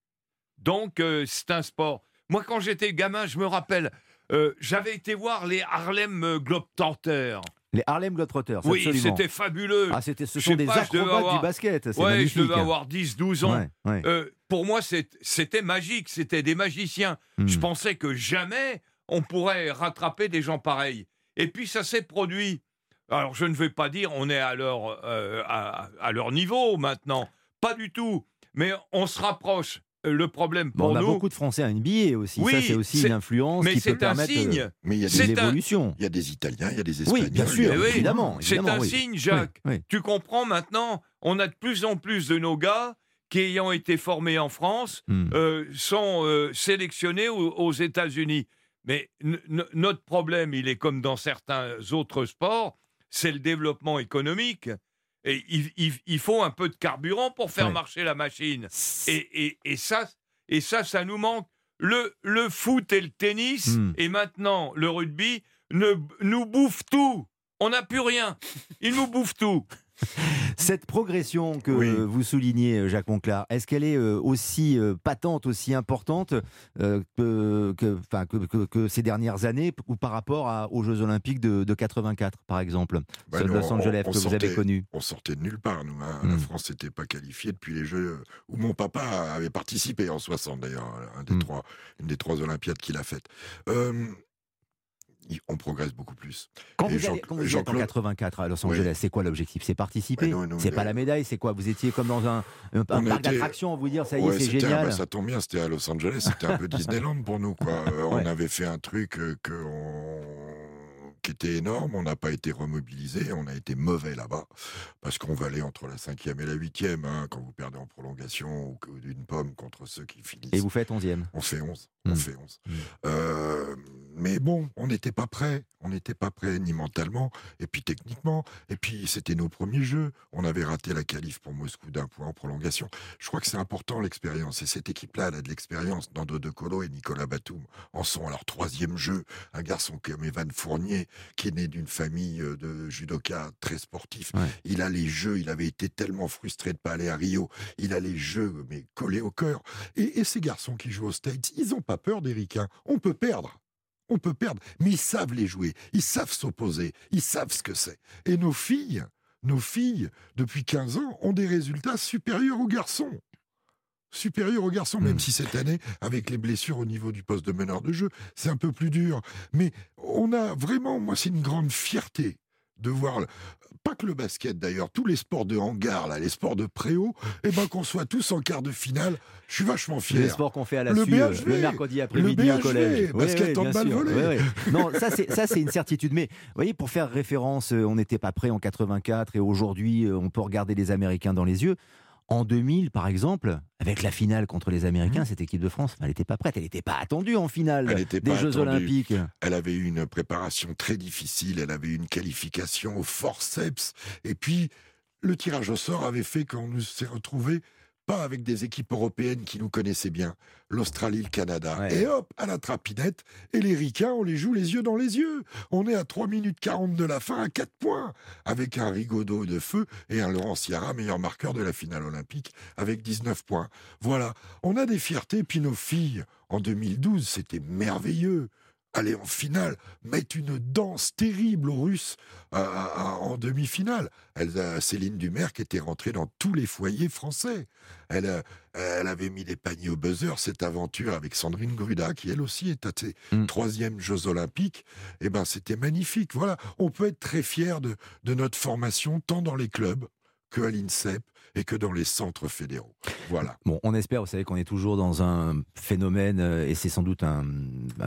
Donc, euh, c'est un sport. Moi, quand j'étais gamin, je me rappelle, euh, j'avais été voir les Harlem Globetrotters. Les Harlem Globetrotters, Oui, c'était fabuleux. Ah, c'était, ce sont des pas, acrobates avoir- du basket. C'est ouais, magnifique. je devais avoir 10-12 ans. Ouais, ouais. Euh, pour moi, c'était magique, c'était des magiciens. Hmm. Je pensais que jamais on pourrait rattraper des gens pareils. Et puis ça s'est produit. Alors je ne vais pas dire on est à leur, euh, à, à leur niveau maintenant, pas du tout. Mais on se rapproche. Le problème Bon, pour on a nous, beaucoup de Français à NBA aussi. Oui, ça, c'est aussi une influence mais qui peut c'est un permettre euh, signe. Mais il y a des, un- l'évolution. il y a des Italiens, il y a des Espagnols. Oui, bien sûr, Eh oui, évidemment. c'est un oui. signe, Jacques. Oui, oui. Tu comprends maintenant, on a de plus en plus de nos gars qui, ayant été formés en France, Hmm. euh, sont euh, sélectionnés aux, aux États-Unis. Mais notre problème, il est comme dans certains autres sports, c'est le développement économique. Et il, il- il faut un peu de carburant pour faire Ouais. marcher la machine. Et, et- et ça, et ça, ça nous manque. le, le foot et le tennis, Hmm. et maintenant le rugby, ne, nous bouffent tout. On n'a plus rien. Ils nous bouffent tout. Cette progression que Oui. vous soulignez, euh, Jacques Monclar, est-ce qu'elle est euh, aussi euh, patente, aussi importante que, que, enfin, que, que- que ces dernières années ou par rapport à- aux Jeux Olympiques de, de 84, par exemple, Bah, ceux de Los Angeles on que vous avez connus On sortait de nulle part, nous. hein. La Mm. France n'était pas qualifiée depuis les Jeux où mon papa avait participé en 60, d'ailleurs, un des Mm. trois, une des trois Olympiades qu'il a faites. Euh, on progresse beaucoup plus. Quand vous, Jean- allez- quand vous êtes en Jean-Claude- 84 à Los Oui. Angeles, c'est quoi l'objectif? C'est participer? C'est pas la médaille, c'est quoi? Vous étiez comme dans un, un, parc d'attractions, vous dire ça y est, Ouais, c'est génial. ça tombe bien, c'était à Los Angeles, c'était un peu Disneyland pour nous. Quoi. Euh, Ouais. On avait fait un truc euh, que on- qui était énorme, on n'a pas été remobilisé, on a été mauvais là-bas, parce qu'on valait entre la cinquième et la huitième, hein, quand vous perdez en prolongation ou d'une pomme contre ceux qui finissent. Et vous faites 11e. On fait 11. On Mm. fait 11. Mm. Euh, mais bon, on n'était pas prêt. On n'était pas prêt ni mentalement, et puis techniquement. Et puis, c'était nos premiers jeux. On avait raté la qualif pour Moscou d'un point en prolongation. Je crois que c'est important, l'expérience. Et cette équipe-là, elle a de l'expérience. Nando De Colo et Nicolas Batum en sont à leur troisième jeu. Un garçon comme Evan Fournier, qui est né d'une famille euh, de judokas très sportifs. Ouais. Il a les jeux. Il avait été tellement frustré de pas aller à Rio. Il a les jeux, mais collés au cœur. Et, et ces garçons qui jouent aux States, ils n'ont pas peur des ricains. On peut perdre. On peut perdre. Mais ils savent les jouer. Ils savent s'opposer. Ils savent ce que c'est. Et nos filles, nos filles, depuis 15 ans, ont des résultats supérieurs aux garçons. Supérieurs aux garçons, même Mm. si cette année, avec les blessures au niveau du poste de meneur de jeu, c'est un peu plus dur. Mais on a vraiment, moi, c'est une grande fierté de voir, pas que le basket d'ailleurs, tous les sports de hangar, là, les sports de préau, et ben qu'on soit tous en quart de finale. Je suis vachement C'est les fier. sports qu'on fait à la Le SU BHV, le mercredi après-midi au collège. Basket volley. Ouais, ouais. Non, ça c'est ça c'est une certitude. Mais vous voyez, pour faire référence, euh, on n'était pas prêt en 84 et aujourd'hui, euh, on peut regarder les Américains dans les yeux. En 2000, par exemple, avec la finale contre les Américains, cette équipe de France, elle n'était pas prête, elle n'était pas attendue en finale Mmh. Elle des Jeux attendue. Olympiques. Elle avait eu une préparation très difficile, elle avait eu une qualification au forceps, et puis le tirage au sort avait fait qu'on s'est retrouvés pas avec des équipes européennes qui nous connaissaient bien, l'Australie, le Canada, Ouais. et hop, à la trapinette, et les ricains, on les joue les yeux dans les yeux. On est à 3 minutes 40 de la fin, à 4 points, avec un Rigaudot de feu et un Laurent Ciara, meilleur marqueur de la finale olympique, avec 19 points. Voilà, on a des fiertés, puis nos filles, en 2012, c'était merveilleux aller en finale, mettre une danse terrible aux Russes à- à- à- en demi-finale. Céline Dumer qui était rentrée dans tous les foyers français. Elle, elle avait mis des paniers au buzzer, cette aventure avec Sandrine Gruda, qui elle aussi est à ses Mm. troisième Jeux Olympiques. Eh ben, c'était magnifique. Voilà, on peut être très fier de, de notre formation, tant dans les clubs que à l'INSEP et que dans les centres fédéraux. Voilà. Bon, on espère, vous savez qu'on est toujours dans un phénomène, euh, et c'est sans doute un,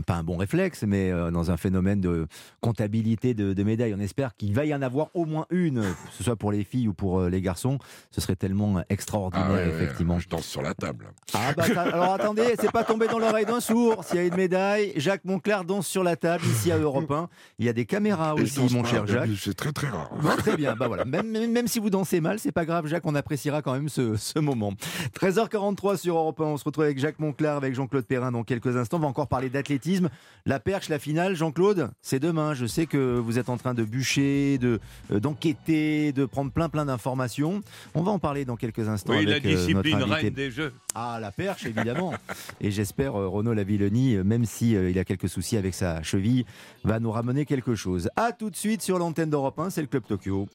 pas un bon réflexe, mais euh, dans un phénomène de comptabilité de, de médailles. On espère qu'il va y en avoir au moins une, que ce soit pour les filles ou pour euh, les garçons. Ce serait tellement extraordinaire, Ah ouais, ouais, effectivement. je danse sur la table. Ah bah, alors attendez, c'est pas tombé dans l'oreille d'un sourd. S'il y a une médaille, Jacques Monclar danse sur la table ici à Europe 1. Il y a des caméras aussi, mon cher Jacques. C'est très très rare. Très bien, bah voilà. Même, même, même si vous dansez mal, c'est pas grave, Jacques, on appréciera quand même ce, ce moment. 13h43 sur Europe 1, on se retrouve avec Jacques Monclar, avec Jean-Claude Perrin dans quelques instants. On va encore parler d'athlétisme. La perche, la finale, Jean-Claude, c'est demain. Je sais que vous êtes en train de bûcher, de, euh, d'enquêter, de prendre plein plein d'informations. On va en parler dans quelques instants Oui, la avec euh, notre discipline reine des Jeux. Ah, la perche, évidemment. Et j'espère, euh, Renaud Lavillenie, euh, même si il a quelques soucis avec sa cheville, va nous ramener quelque chose. À tout de suite sur l'antenne d'Europe 1, c'est le Club Tokyo.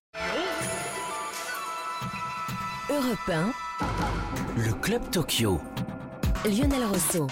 Europe 1, Le Club Tokyo. Lionel Rousseau.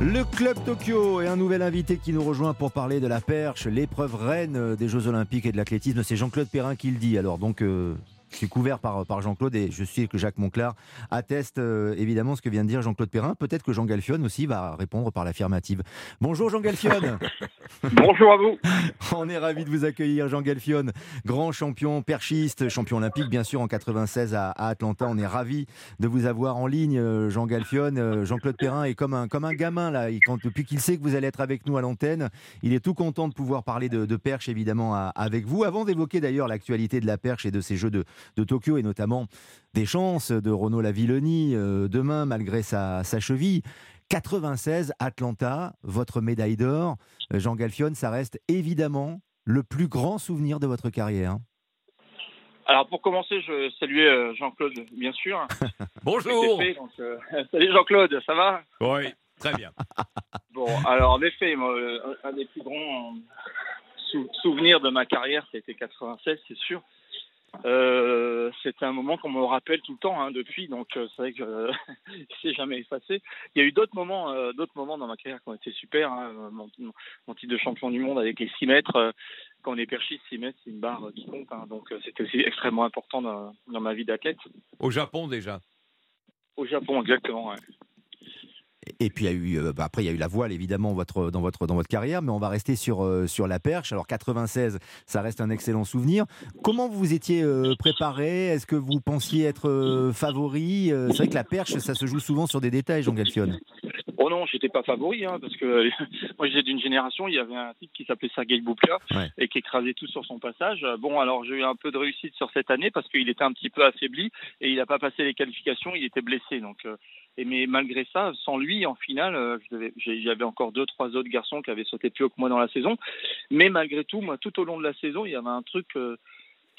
Le Club Tokyo et un nouvel invité qui nous rejoint pour parler de la perche, l'épreuve reine des Jeux Olympiques et de l'athlétisme. C'est Jean-Claude Perrin qui le dit. Alors donc, euh, je suis couvert par, par Jean-Claude et je sais que Jacques Monclar atteste euh, évidemment ce que vient de dire Jean-Claude Perrin. Peut-être que Jean Galfione aussi va répondre par l'affirmative. Bonjour Jean Galfione. Bonjour à vous. On est ravi de vous accueillir, Jean Galfione, grand champion perchiste, champion olympique, bien sûr, en 96 à, à Atlanta. On est ravi de vous avoir en ligne, euh, Jean Galfione. Euh, Jean-Claude Perrin est comme un, comme un gamin, là. Il, quand, depuis qu'il sait que vous allez être avec nous à l'antenne, il est tout content de pouvoir parler de, de perche, évidemment, à- avec vous. Avant d'évoquer d'ailleurs l'actualité de la perche et de ces Jeux de, de Tokyo, et notamment des chances de Renaud Lavillenie euh, demain, malgré sa, sa cheville. 96, Atlanta, votre médaille d'or. Euh, Jean Galfion, ça reste évidemment le plus grand souvenir de votre carrière. Alors pour commencer, je saluais euh, Jean-Claude, bien sûr. Bonjour. Fait, donc, euh, salut Jean-Claude, ça va? Oui, très bien. bon, alors en effet, moi, un des plus grands sou- souvenirs de ma carrière, c'était 96, c'est sûr. Euh, c'était un moment qu'on me rappelle tout le temps hein, depuis, donc euh, c'est vrai que euh, c'est jamais effacé. Il y a eu d'autres moments, euh, d'autres moments dans ma carrière qui ont été super. hein. Mon, mon titre de champion du monde avec les 6 mètres, quand on est perchiste, 6 mètres, c'est une barre qui compte. hein. donc c'était aussi extrêmement important dans, dans ma vie d'athlète. Au Japon déjà? Au Japon, exactement. ouais. Et puis il y a eu, euh, bah, après il y a eu la voile évidemment votre, dans, votre, dans votre carrière, mais on va rester sur, euh, sur la perche. Alors 96, ça reste un excellent souvenir. Comment vous étiez euh, préparé? Est-ce que vous pensiez être euh, favori? Euh, C'est vrai que la perche, ça se joue souvent sur des détails, Jean Galfion. Oh non, j'étais pas favori, hein, parce que moi j'étais d'une génération, il y avait un type qui s'appelait Sergei Boubka Ouais. et qui écrasait tout sur son passage. Bon, alors j'ai eu un peu de réussite sur cette année parce qu'il était un petit peu affaibli et il n'a pas passé les qualifications, il était blessé. Donc, euh, et mais malgré ça, sans lui, en finale, euh, encore deux, trois autres garçons qui avaient sauté plus haut que moi dans la saison. Mais malgré tout, moi, tout au long de la saison, il y avait un truc euh,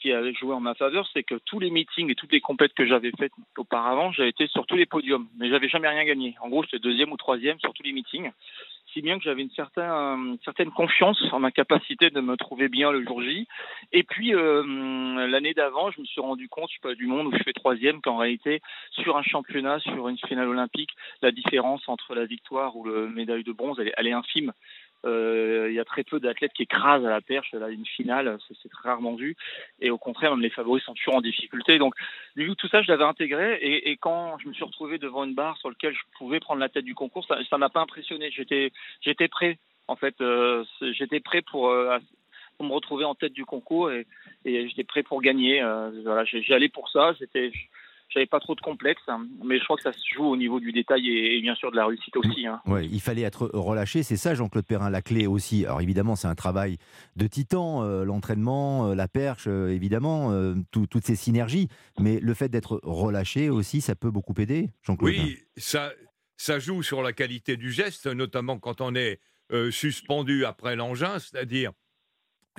qui avait joué en ma faveur, c'est que tous les meetings et toutes les compètes que j'avais faites auparavant, j'avais été sur tous les podiums, mais j'avais jamais rien gagné. En gros, j'étais deuxième ou troisième sur tous les meetings, si bien que j'avais une certaine, euh, certaine confiance en ma capacité de me trouver bien le jour J. Et puis euh, l'année d'avant, je me suis rendu compte, je suis pas du monde où je fais troisième, qu'en réalité, sur un championnat, sur une finale olympique, la différence entre la victoire ou le médaille de bronze, elle elle est infime. Euh, Il y a très peu d'athlètes qui écrasent à la perche. Là, une finale, c'est très rarement vu. Et au contraire, même les favoris sont toujours en difficulté. Donc, du coup, tout ça, je l'avais intégré. Et, et quand je me suis retrouvé devant une barre sur laquelle je pouvais prendre la tête du concours, ça m'a pas impressionné. J'étais, j'étais prêt. En fait, euh, j'étais prêt pour, euh, me retrouver en tête du concours et, et j'étais prêt pour gagner. Euh, voilà, j'ai allé pour ça. C'était, j'avais pas trop de complexe, hein. mais je crois que ça se joue au niveau du détail et, et bien sûr de la réussite aussi. hein. Ouais, il fallait être relâché, c'est ça Jean-Claude Perrin, la clé aussi. Alors évidemment, c'est un travail de titan, euh, l'entraînement, euh, la perche, euh, évidemment, euh, tout- toutes ces synergies. Mais le fait d'être relâché aussi, ça peut beaucoup aider, Jean-Claude. Oui, ça, ça joue sur la qualité du geste, notamment quand on est euh, suspendu après l'engin, c'est-à-dire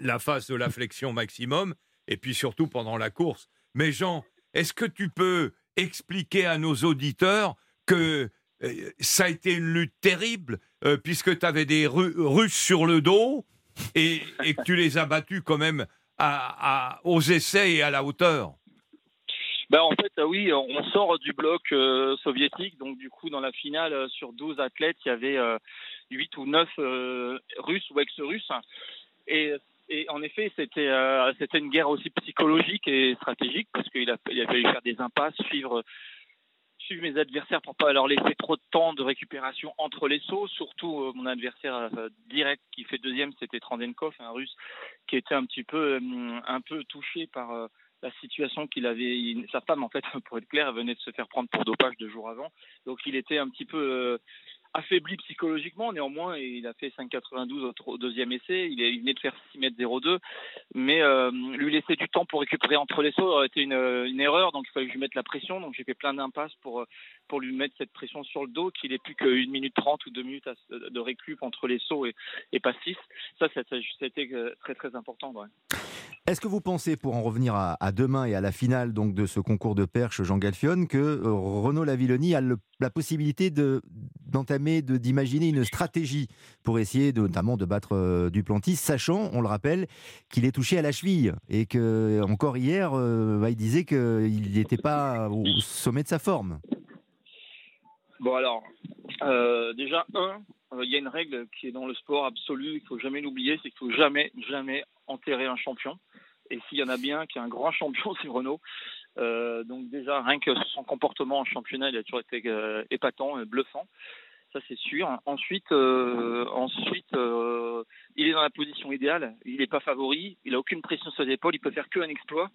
la phase de la flexion maximum, et puis surtout pendant la course. Mais Jean, est-ce que tu peux expliquer à nos auditeurs que euh, ça a été une lutte terrible, euh, puisque tu avais des Ru- Russes sur le dos, et, que tu les as battus quand même aux essais et à la hauteur? Ben, en fait, oui, on sort du bloc euh, soviétique. Donc, du coup, dans la finale, sur 12 athlètes, il y avait euh, 8 ou 9 euh, Russes ou ex-Russes. Et, et en effet, c'était euh, c'était une guerre aussi psychologique et stratégique parce qu'il a, fallu faire des impasses, suivre, mes adversaires pour pas leur laisser trop de temps de récupération entre les sauts. Surtout, euh, mon adversaire euh, direct qui fait deuxième, c'était Trandenkov, un Russe qui était un petit peu, touché par... la situation qu'il avait. sa femme, en fait, pour être clair, venait de se faire prendre pour dopage deux jours avant. Donc il était un petit peu affaibli psychologiquement. Néanmoins, il a fait 5,92 au, deuxième essai. Il, est- venait de faire 6 mètres 02. Mais euh, lui laisser du temps pour récupérer entre les sauts aurait été une, une erreur. Donc il fallait que je lui mette la pression. Donc j'ai fait plein d'impasses pour, euh, pour lui mettre cette pression sur le dos, qu'il ait plus qu'une minute 30 ou deux minutes de récup entre les sauts et, et pas 6. Ça, ça, ça, ça a été euh, très très important. ouais. Est-ce que vous pensez, pour en revenir à, demain et à la finale donc de ce concours de perche Jean Galfion, que euh, Renaud Lavilloni a la possibilité de d'entamer, de d'imaginer une stratégie pour essayer notamment de battre euh, Duplantis, sachant, on le rappelle, qu'il est touché à la cheville et que encore hier, euh, bah, il disait qu'il n'était pas au sommet de sa forme? Bon alors, euh, déjà un, euh, il y a une règle qui est dans le sport absolu, il faut jamais l'oublier, c'est qu'il faut jamais, jamais enterrer un champion. Et s'il y en a bien qui est un grand champion, c'est Renault. Euh, donc déjà, rien que son comportement en championnat, il a toujours été euh, épatant, bluffant. Ça c'est sûr. Ensuite, euh, ensuite, euh, il est dans la position idéale. Il n'est pas favori. Il a aucune pression sur les épaules. Il peut faire qu'un exploit.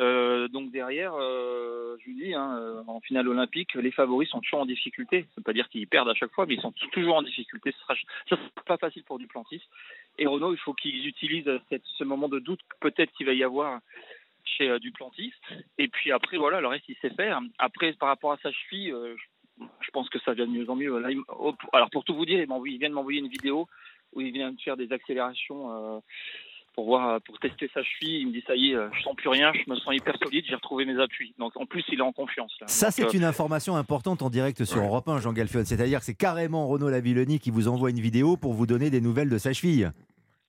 Euh, donc derrière, euh, je vous dis, hein, euh, en finale olympique, les favoris sont toujours en difficulté. Ça ne veut pas dire qu'ils perdent à chaque fois, mais ils sont toujours en difficulté. Ce ça sera pas facile pour Duplantis. Et Renault, il faut qu'ils utilisent ce moment de doute peut-être qu'il va y avoir chez Duplantis. Et puis après, voilà, le reste, il sait faire. Après, par rapport à sa cheville, je pense que ça vient de mieux en mieux. Oh, alors pour tout vous dire, il, il vient de m'envoyer une vidéo où il vient de faire des accélérations pour voir, pour tester sa cheville. Il me dit ça y est, euh, je sens plus rien, je me sens hyper solide, j'ai retrouvé mes appuis. Donc en plus, il est en confiance. Là. Ça, c'est euh, une information importante en direct sur Europe 1, Jean Galfion. C'est-à-dire que c'est carrément Renaud Lavillenie qui vous envoie une vidéo pour vous donner des nouvelles de sa cheville.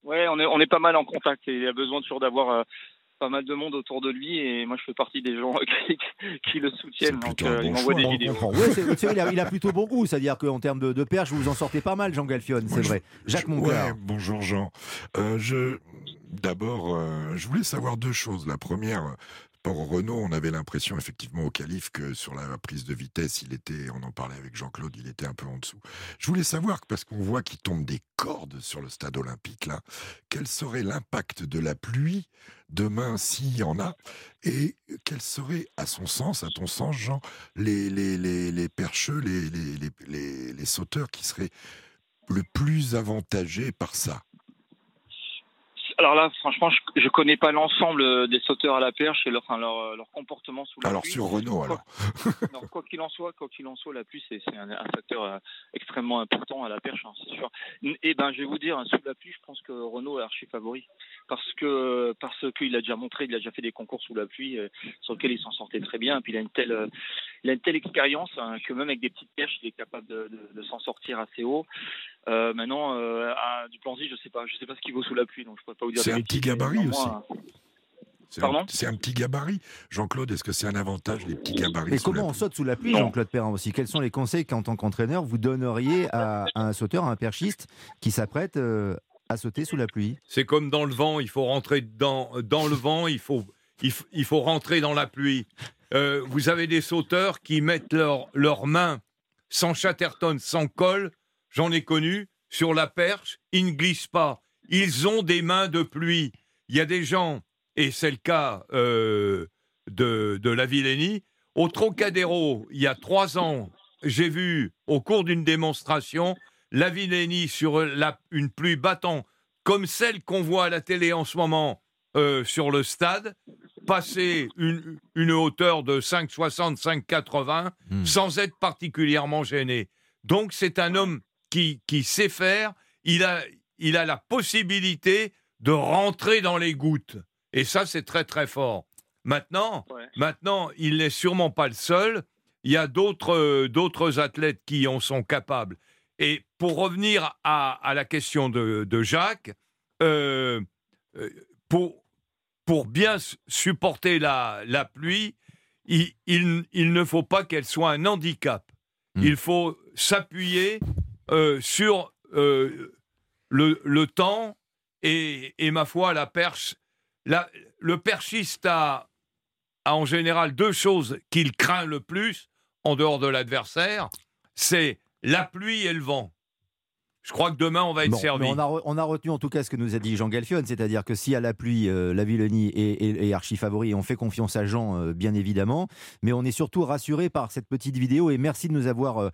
Ouais, on est, on est pas mal en contact et il a besoin toujours d'avoir euh, pas mal de monde autour de lui et moi je fais partie des gens qui, qui le soutiennent. Donc euh, il m'envoie des On vidéos. comprend. Ouais, c'est- c'est vrai, il, a, il a plutôt bon goût. C'est-à-dire qu'en termes de, de perche, vous vous en sortez pas mal, Jean Galfion, c'est vrai. Jacques Monclar. ouais, bonjour Jean. Euh, je d'abord, euh, je voulais savoir deux choses. La première, euh, pour Renault, on avait l'impression effectivement au calife que sur la prise de vitesse, il était, on en parlait avec Jean-Claude, il était un peu en dessous. Je voulais savoir parce qu'on voit qu'il tombe des cordes sur le stade olympique là, quel serait l'impact de la pluie demain s'il y en a et quels seraient, à son sens, à ton sens, Jean, les les les, les percheux, les, les les les sauteurs qui seraient le plus avantagés par ça? Alors là, franchement, je, je connais pas l'ensemble euh, des sauteurs à la perche et leur, enfin, leur, euh, leur comportement sous la Alors pluie. sur Renault, alors. Non, quoi qu'il en soit, quoi qu'il en soit, la pluie c'est c'est un, un facteur euh, extrêmement important à la perche, hein, c'est sûr. Et ben, je vais vous dire, hein, sous la pluie, je pense que Renault est archi favori parce que parce qu'il a déjà montré, il a déjà fait des concours sous la pluie euh, sur lesquels il s'en sortait très bien. Et puis il a une telle euh, il a une telle expérience hein, que même avec des petites perches, il est capable de, de- de s'en sortir assez haut. Euh, maintenant, euh, à Duplancy, je sais pas, je sais pas ce qu'il vaut sous la pluie, donc je pourrais pas vous dire. C'est un petit mais gabarit aussi. néanmoins, C'est Pardon un, c'est un petit gabarit. Jean-Claude, est-ce que c'est un avantage, les petits gabarits la comment on saute sous la pluie. Jean-Claude Perrin aussi? Quels sont les conseils qu'en tant qu'entraîneur, vous donneriez à, à un sauteur, à un perchiste qui s'apprête euh, à sauter sous la pluie? C'est comme dans le vent, il faut rentrer dans, dans le vent, il faut, il, faut rentrer dans la pluie. Euh, vous avez des sauteurs qui mettent leurs leurs mains sans chatterton, sans colle, j'en ai connu, sur la perche, ils ne glissent pas. Ils ont des mains de pluie. Il y a des gens, et c'est le cas euh, de, de la Villénie, au Trocadéro, il y a trois ans, j'ai vu, au cours d'une démonstration, la Villénie sur la- une pluie battant, comme celle qu'on voit à la télé en ce moment euh, sur le stade, passer une, une hauteur de 5,60, 5,80 sans être particulièrement gêné. Donc c'est un homme qui, qui sait faire, il a, il a la possibilité de rentrer dans les gouttes. Et ça, c'est très très fort. Maintenant, maintenant il n'est sûrement pas le seul. Il y a d'autres euh, d'autres athlètes qui en sont capables. Et pour revenir à, à la question de, de Jacques, euh, euh, pour, pour bien supporter la, la pluie, il, il- il ne faut pas qu'elle soit un handicap. Il faut s'appuyer euh, sur euh, le, le temps et, et, ma foi, la perche. La- le perchiste a, a en général deux choses qu'il craint le plus en dehors de l'adversaire, c'est la pluie et le vent. Je crois que demain, on va être Bon, servi. on, a re- on a retenu en tout cas ce que nous a dit Jean Galfion, c'est-à-dire que si à la pluie, euh, la Villenie est, est- est archi favori, et on fait confiance à Jean, euh, bien évidemment, mais on est surtout rassuré par cette petite vidéo et merci de nous avoir euh,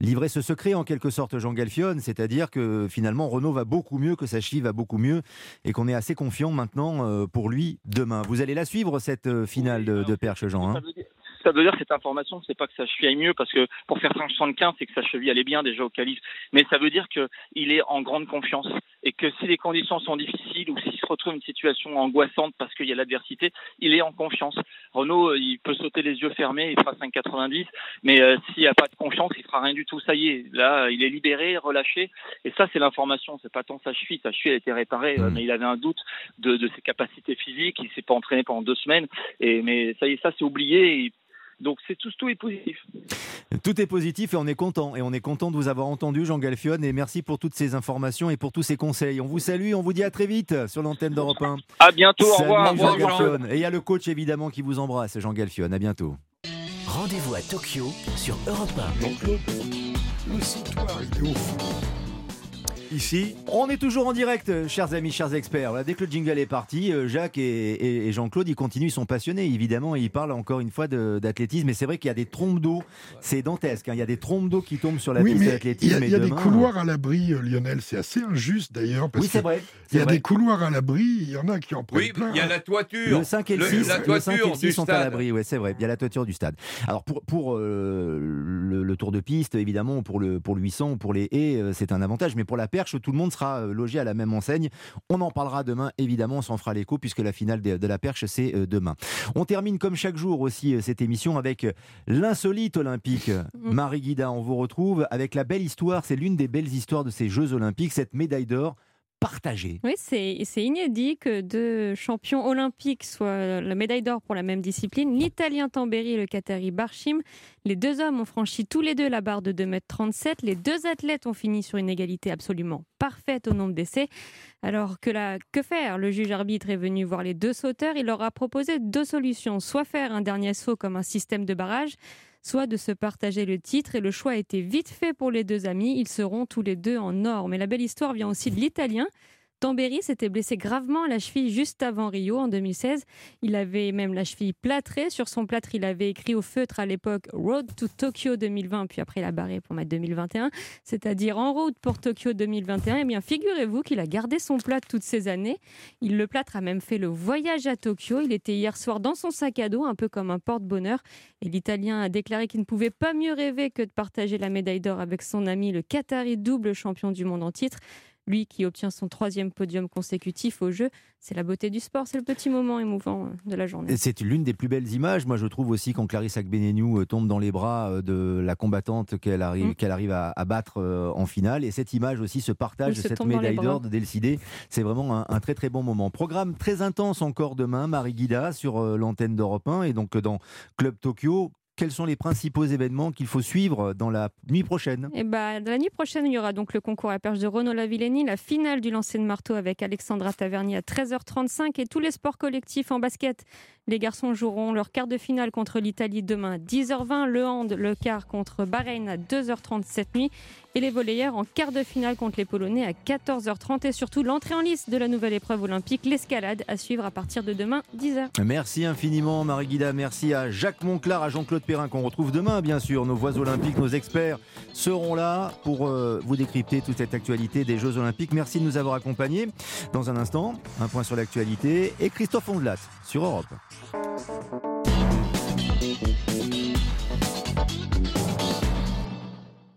livré ce secret en quelque sorte, Jean Galfion, c'est-à-dire que finalement Renault va beaucoup mieux, que sa cheville va beaucoup mieux et qu'on est assez confiant maintenant euh, pour lui demain. Vous allez la suivre cette euh, finale de, de perche, Jean hein Ça veut dire- cette information, c'est pas que sa cheville aille mieux, parce que pour faire 5,75, c'est que sa cheville allait bien déjà au calife. Mais ça veut dire qu'il est en grande confiance et que si les conditions sont difficiles ou s'il se retrouve une situation angoissante parce qu'il y a l'adversité, il est en confiance. Renault, euh, il peut sauter les yeux fermés, il fera 5,90, mais euh, s'il n'y a pas de confiance, il fera rien du tout. Ça y est, là, il est libéré, relâché. Et ça, c'est l'information. C'est pas tant sa cheville. Sa cheville a été réparée, euh, mais il avait un doute de, de ses capacités physiques. Il s'est pas entraîné pendant deux semaines. Et mais ça y est, ça c'est oublié. Et donc c'est tout, tout est positif. Tout est positif et on est content. Et on est content de vous avoir entendu, Jean Galfion. Et merci pour toutes ces informations et pour tous ces conseils. On vous salue, on vous dit à très vite sur l'antenne d'Europe 1. À bientôt, au Salut, revoir. Jean Au revoir, Jean. Galfion. Et il y a le coach évidemment qui vous embrasse, Jean Galfion. À bientôt. Rendez-vous à Tokyo sur Europe 1. Donc le, le ici. On est toujours en direct, euh, chers amis, chers experts. Là, dès que le jingle est parti, euh, Jacques et, et- et Jean-Claude, ils continuent, ils sont passionnés, évidemment, et ils parlent encore une fois d'athlétisme. Mais c'est vrai qu'il y a des trompes d'eau, c'est dantesque. hein. Il y a des trompes d'eau qui tombent sur la Oui, piste mais il y d'athlétisme. a, il y a des couloirs à l'abri, euh, Lionel. C'est assez injuste d'ailleurs. parce Oui, c'est que vrai. Il y a vrai. des couloirs à l'abri, il y en a qui en prennent Oui, plein. il y a la toiture. Le 5 et le, Le- 6, la le 5 et toiture le 6 du sont à stade. l'abri, ouais, c'est vrai. Il y a la toiture du stade. Alors pour, pour euh, le, le tour de piste, évidemment, pour le, pour le 800 ou pour les haies, c'est un avantage. Mais pour la perche, tout le monde sera euh, logé à la même enseigne. On en parlera demain, évidemment, on s'en fera l'écho puisque la finale de, la perche, c'est euh, demain. On termine comme chaque jour aussi euh, cette émission avec l'insolite olympique. Marie Guida, on vous retrouve avec la belle histoire. C'est l'une des belles histoires de ces Jeux olympiques, cette médaille d'or partagée. Oui, c'est inédit que deux champions olympiques soient la médaille d'or pour la même discipline. L'Italien Tamberi et le Qatari Barshim. Les deux hommes ont franchi tous les deux la barre de 2,37 m. Les deux athlètes ont fini sur une égalité absolument parfaite au nombre d'essais. Alors que, la, que faire? Le juge arbitre est venu voir les deux sauteurs. Il leur a proposé deux solutions. Soit faire un dernier saut comme un système de barrage, soit de se partager le titre. Et le choix a été vite fait pour les deux amis. Ils seront tous les deux en or. Mais la belle histoire vient aussi de l'Italien. Tamberi s'était blessé gravement à la cheville juste avant Rio en 2016. Il avait même la cheville plâtrée. Sur son plâtre, il avait écrit au feutre à l'époque Road to Tokyo 2020, puis après il a barré pour mettre 2021, c'est-à-dire en route pour Tokyo 2021. Eh bien, figurez-vous qu'il a gardé son plâtre toutes ces années. Il, le plâtre a même fait le voyage à Tokyo. Il était hier soir dans son sac à dos, un peu comme un porte-bonheur. Et l'Italien a déclaré qu'il ne pouvait pas mieux rêver que de partager la médaille d'or avec son ami, le Qatari double champion du monde en titre. Lui qui obtient son troisième podium consécutif au jeu, c'est la beauté du sport, c'est le petit moment émouvant euh, de la journée. C'est l'une des plus belles images. Moi, je trouve aussi quand Clarisse Agbenenou euh, tombe dans les bras euh, de la combattante qu'elle arrive, Mm. qu'elle arrive à, à battre en finale. Et cette image aussi, ce partage de cette médaille d'or de Delcidé, c'est vraiment un, un très très bon moment. Programme très intense encore demain, Marie Guida, sur l'antenne d'Europe 1 et donc dans Club Tokyo. Quels sont les principaux événements qu'il faut suivre dans la nuit prochaine? Et bah, la nuit prochaine, il y aura donc le concours à perche de Renaud Lavillenie, la finale du lancer de marteau avec Alexandra Tavernier à 13h35 et tous les sports collectifs en basket. Les garçons joueront leur quart de finale contre l'Italie demain à 10h20, le hand, le quart contre Bahreïn à 2h30 cette nuit et les volleyeurs en quart de finale contre les Polonais à 14h30 et surtout l'entrée en liste de la nouvelle épreuve olympique, l'escalade, à suivre à partir de demain 10h. Merci infiniment Marie Guida, merci à Jacques Monclar, à Jean-Claude Perrin qu'on retrouve demain bien sûr. Nos voix olympiques, nos experts seront là pour euh, vous décrypter toute cette actualité des Jeux olympiques. Merci de nous avoir accompagnés. Dans un instant, un point sur l'actualité et Christophe Ondelat sur Europe.